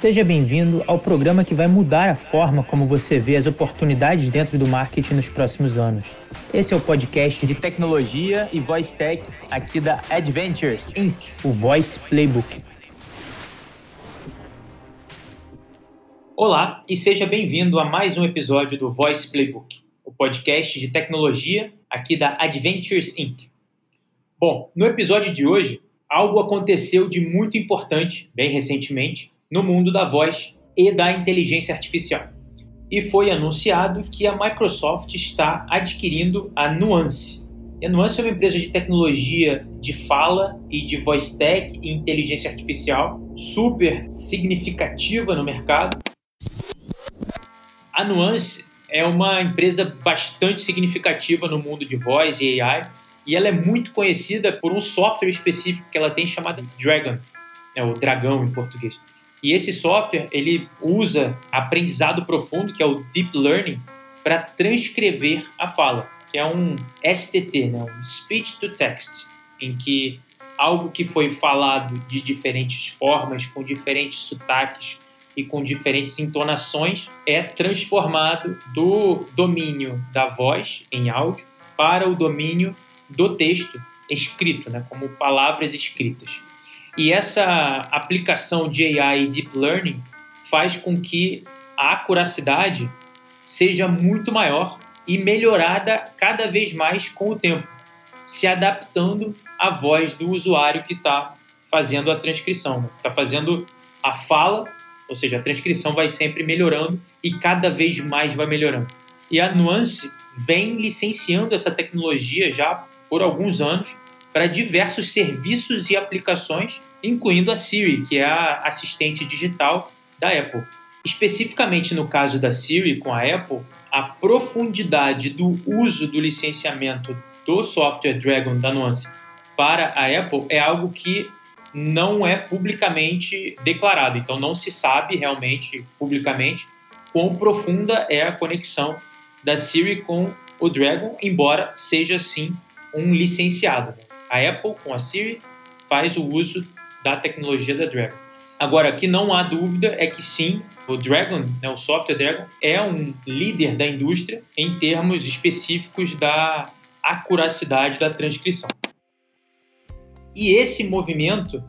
Seja bem-vindo ao programa que vai mudar a forma como você vê as oportunidades dentro do marketing nos próximos anos. Esse é o podcast de tecnologia e voice tech aqui da Adventures Inc., o Voice Playbook. Olá e seja bem-vindo a mais um episódio do Voice Playbook, o podcast de tecnologia aqui da Adventures Inc. Bom, no episódio de hoje, algo aconteceu de muito importante, bem recentemente, no mundo da voz e da inteligência artificial. E foi anunciado que a Microsoft está adquirindo a Nuance. E a Nuance é uma empresa de tecnologia de fala e de voice tech e inteligência artificial super significativa no mercado. A Nuance é uma empresa bastante significativa no mundo de voz e AI e ela é muito conhecida por um software específico que ela tem chamado Dragon, é o dragão em português. E esse software ele usa aprendizado profundo, que é o deep learning, para transcrever a fala, que é um STT, né? um speech to text, em que algo que foi falado de diferentes formas, com diferentes sotaques e com diferentes entonações, é transformado do domínio da voz em áudio para o domínio do texto escrito, né? como palavras escritas. E essa aplicação de AI e Deep Learning faz com que a acuracidade seja muito maior e melhorada cada vez mais com o tempo, se adaptando à voz do usuário que está fazendo a transcrição, né? que está fazendo a fala, ou seja, a transcrição vai sempre melhorando e cada vez mais vai melhorando. E a Nuance vem licenciando essa tecnologia já por alguns anos para diversos serviços e aplicações, incluindo a Siri, que é a assistente digital da Apple. Especificamente no caso da Siri com a Apple, a profundidade do uso do licenciamento do software Dragon da Nuance para a Apple é algo que não é publicamente declarado, então não se sabe realmente publicamente quão profunda é a conexão da Siri com o Dragon, embora seja sim um licenciado. A Apple, com a Siri, faz o uso da tecnologia da Dragon. Agora, que não há dúvida é que sim, o Dragon, né, o software Dragon, é um líder da indústria em termos específicos da acuracidade da transcrição. E esse movimento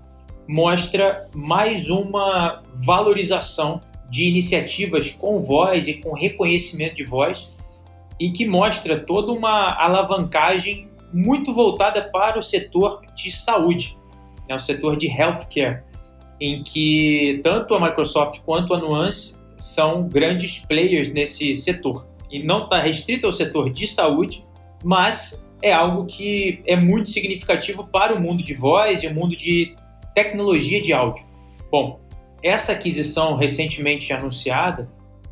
mostra mais uma valorização de iniciativas com voz e com reconhecimento de voz e que mostra toda uma alavancagem muito voltada para o setor de saúde, né, o setor de healthcare, em que tanto a Microsoft quanto a Nuance são grandes players nesse setor. E não está restrito ao setor de saúde, mas é algo que é muito significativo para o mundo de voz e o mundo de tecnologia de áudio. Bom, essa aquisição recentemente anunciada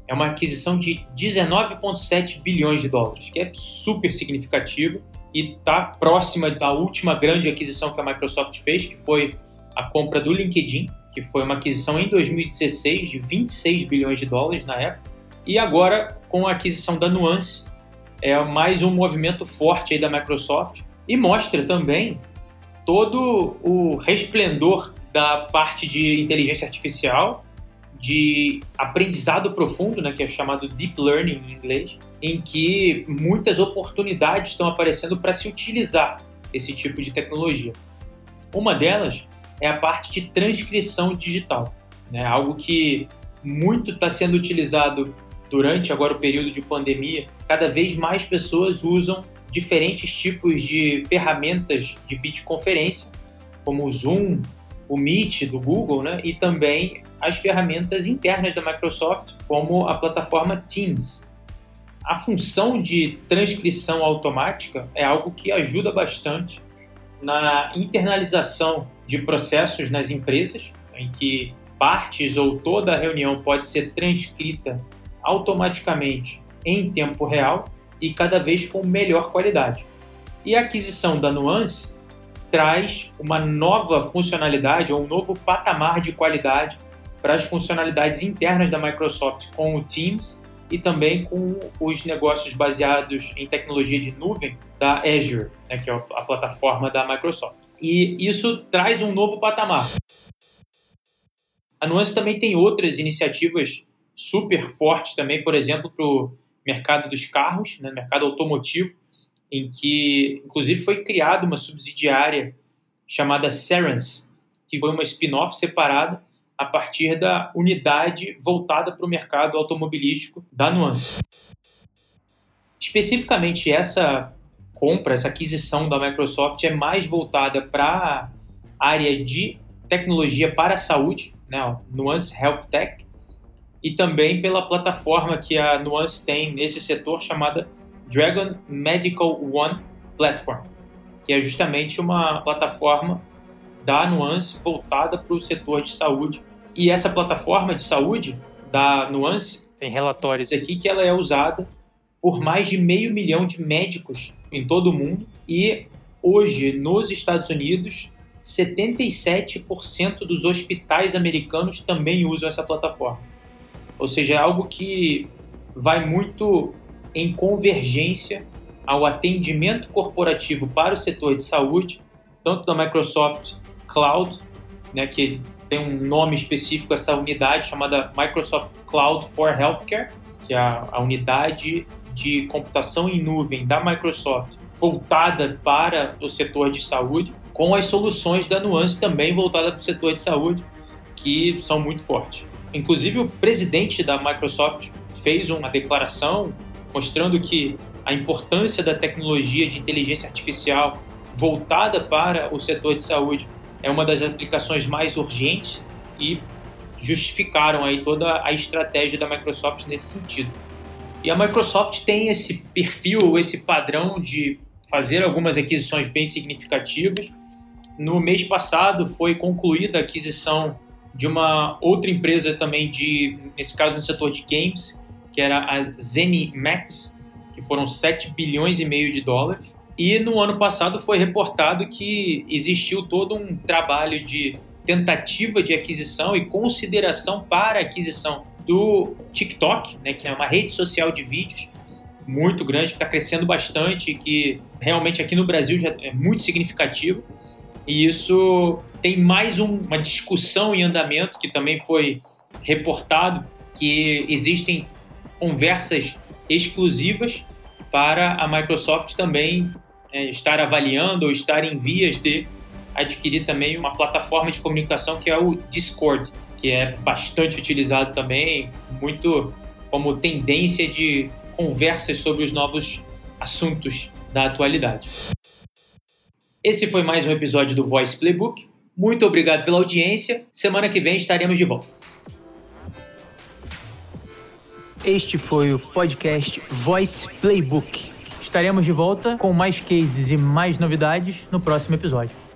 é uma aquisição de 19,7 bilhões de dólares, que é super significativo e está próxima da última grande aquisição que a Microsoft fez, que foi a compra do LinkedIn, que foi uma aquisição em 2016 de 26 bilhões de dólares na época. E agora, com a aquisição da Nuance, é mais um movimento forte aí da Microsoft e mostra também todo o resplendor da parte de inteligência artificial de aprendizado profundo, né, que é chamado deep learning em inglês, em que muitas oportunidades estão aparecendo para se utilizar esse tipo de tecnologia. Uma delas é a parte de transcrição digital, né, algo que muito está sendo utilizado durante agora o período de pandemia. Cada vez mais pessoas usam diferentes tipos de ferramentas de videoconferência, como o Zoom, o Meet do Google, né, e também as ferramentas internas da Microsoft, como a plataforma Teams. A função de transcrição automática é algo que ajuda bastante na internalização de processos nas empresas, em que partes ou toda a reunião pode ser transcrita automaticamente em tempo real e cada vez com melhor qualidade. E a aquisição da Nuance traz uma nova funcionalidade ou um novo patamar de qualidade para as funcionalidades internas da Microsoft com o Teams e também com os negócios baseados em tecnologia de nuvem da Azure, né, que é a plataforma da Microsoft. E isso traz um novo patamar. A Nuance também tem outras iniciativas super fortes também, por exemplo, para o mercado dos carros, né, mercado automotivo, em que, inclusive, foi criada uma subsidiária chamada Serens, que foi uma spin-off separada a partir da unidade voltada para o mercado automobilístico da Nuance. Especificamente, essa compra, essa aquisição da Microsoft é mais voltada para a área de tecnologia para a saúde, né, Nuance Health Tech, e também pela plataforma que a Nuance tem nesse setor chamada Dragon Medical One Platform, que é justamente uma plataforma da Nuance voltada para o setor de saúde. E essa plataforma de saúde da Nuance tem relatórios aqui que ela é usada por mais de meio milhão de médicos em todo o mundo e hoje nos Estados Unidos 77% dos hospitais americanos também usam essa plataforma. Ou seja, é algo que vai muito em convergência ao atendimento corporativo para o setor de saúde, tanto da Microsoft Cloud, né, que tem um nome específico essa unidade chamada Microsoft Cloud for Healthcare, que é a, a unidade de computação em nuvem da Microsoft voltada para o setor de saúde, com as soluções da Nuance também voltada para o setor de saúde, que são muito fortes. Inclusive, o presidente da Microsoft fez uma declaração mostrando que a importância da tecnologia de inteligência artificial voltada para o setor de saúde é uma das aplicações mais urgentes e justificaram aí toda a estratégia da Microsoft nesse sentido. E a Microsoft tem esse perfil, esse padrão de fazer algumas aquisições bem significativas. No mês passado foi concluída a aquisição de uma outra empresa também de, nesse caso no setor de games, que era a ZeniMax, que foram 7 bilhões e meio de dólares. E no ano passado foi reportado que existiu todo um trabalho de tentativa de aquisição e consideração para aquisição do TikTok, né, que é uma rede social de vídeos muito grande, que está crescendo bastante, que realmente aqui no Brasil já é muito significativo. E isso tem mais um, uma discussão em andamento que também foi reportado, que existem conversas exclusivas para a Microsoft também é, estar avaliando ou estar em vias de adquirir também uma plataforma de comunicação que é o Discord, que é bastante utilizado também, muito como tendência de conversas sobre os novos assuntos da atualidade. Esse foi mais um episódio do Voice Playbook. Muito obrigado pela audiência. Semana que vem estaremos de volta. Este foi o podcast Voice Playbook. Estaremos de volta com mais cases e mais novidades no próximo episódio.